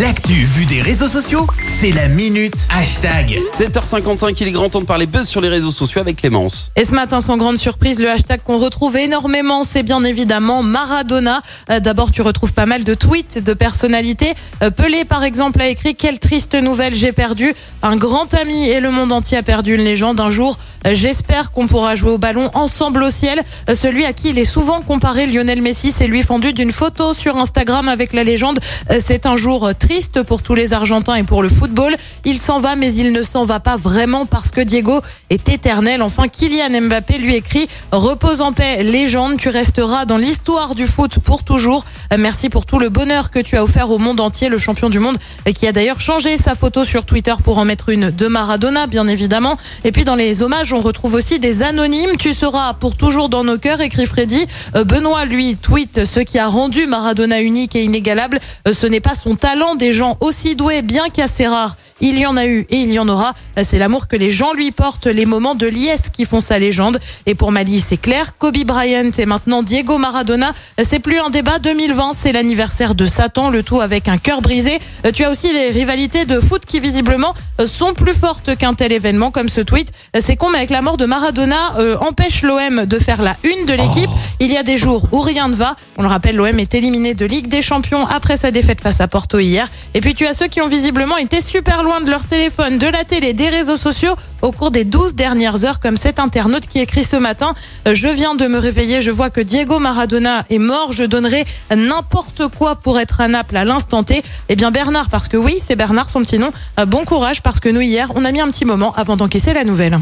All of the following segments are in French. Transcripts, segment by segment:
L'actu vue des réseaux sociaux, c'est la minute hashtag. 7h55, il est grand temps de parler buzz sur les réseaux sociaux avec Clémence. Et ce matin, sans grande surprise, le hashtag qu'on retrouve énormément, c'est bien évidemment Maradona. Euh, D'abord, tu retrouves pas mal de tweets de personnalités. Euh, Pelé, par exemple, a écrit Quelle triste nouvelle, j'ai perdu un grand ami et le monde entier a perdu une légende. Un jour, euh, j'espère qu'on pourra jouer au ballon ensemble au ciel. Celui à qui il est souvent comparé, Lionel Messi, s'est lui fendu d'une photo sur Instagram avec la légende. C'est un jour triste pour tous les Argentins et pour le football. Il s'en va, mais il ne s'en va pas vraiment parce que Diego est éternel. Enfin, Kylian Mbappé lui écrit Repose en paix, légende, tu resteras dans l'histoire du foot pour toujours. Merci pour tout le bonheur que tu as offert au monde entier, le champion du monde, qui a d'ailleurs changé sa photo sur Twitter pour en mettre une de Maradona, bien évidemment. Et puis dans les hommages, on retrouve aussi des anonymes. Tu seras pour toujours dans nos cœurs, écrit Freddy. Euh, Benoît, lui, tweet ce qui a rendu Maradona unique et inégalable. Euh, Ce n'est pas son talent, des gens aussi doués, bien qu'assez rares. Il y en a eu et il y en aura. C'est l'amour que les gens lui portent, les moments de liesse qui font sa légende. Et pour Mali, c'est clair. Kobe Bryant et maintenant Diego Maradona. C'est plus un débat. 2020, c'est l'anniversaire de Satan, le tout avec un cœur brisé. Euh, Tu as aussi les rivalités de foot qui visiblement euh, sont plus fortes qu'un tel événement, comme ce tweet. Euh, C'est con, mais avec la mort de Maradona, euh, empêche l'OM de faire la une de l'équipe. Il y a des jours où rien ne va. On le rappelle, l'OM est éliminé de Ligue des Champions après sa défaite face à Porto hier. Et puis tu as ceux qui ont visiblement été super loin de leur téléphone, de la télé, des réseaux sociaux au cours des 12 dernières heures, comme cet internaute qui écrit ce matin euh, Je viens de me réveiller, je vois que Diego Maradona est mort, je donnerai n'importe quoi pour être à Naples à l'instant T. Eh bien Bernard, parce que oui, c'est Bernard son petit nom, euh, bon courage parce que nous hier, on a mis un petit moment avant d'encaisser la nouvelle.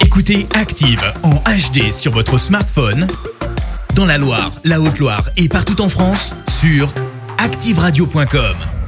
Écoutez Active en HD sur votre smartphone, dans la Loire, la Haute-Loire et partout en France, sur activeradio.com.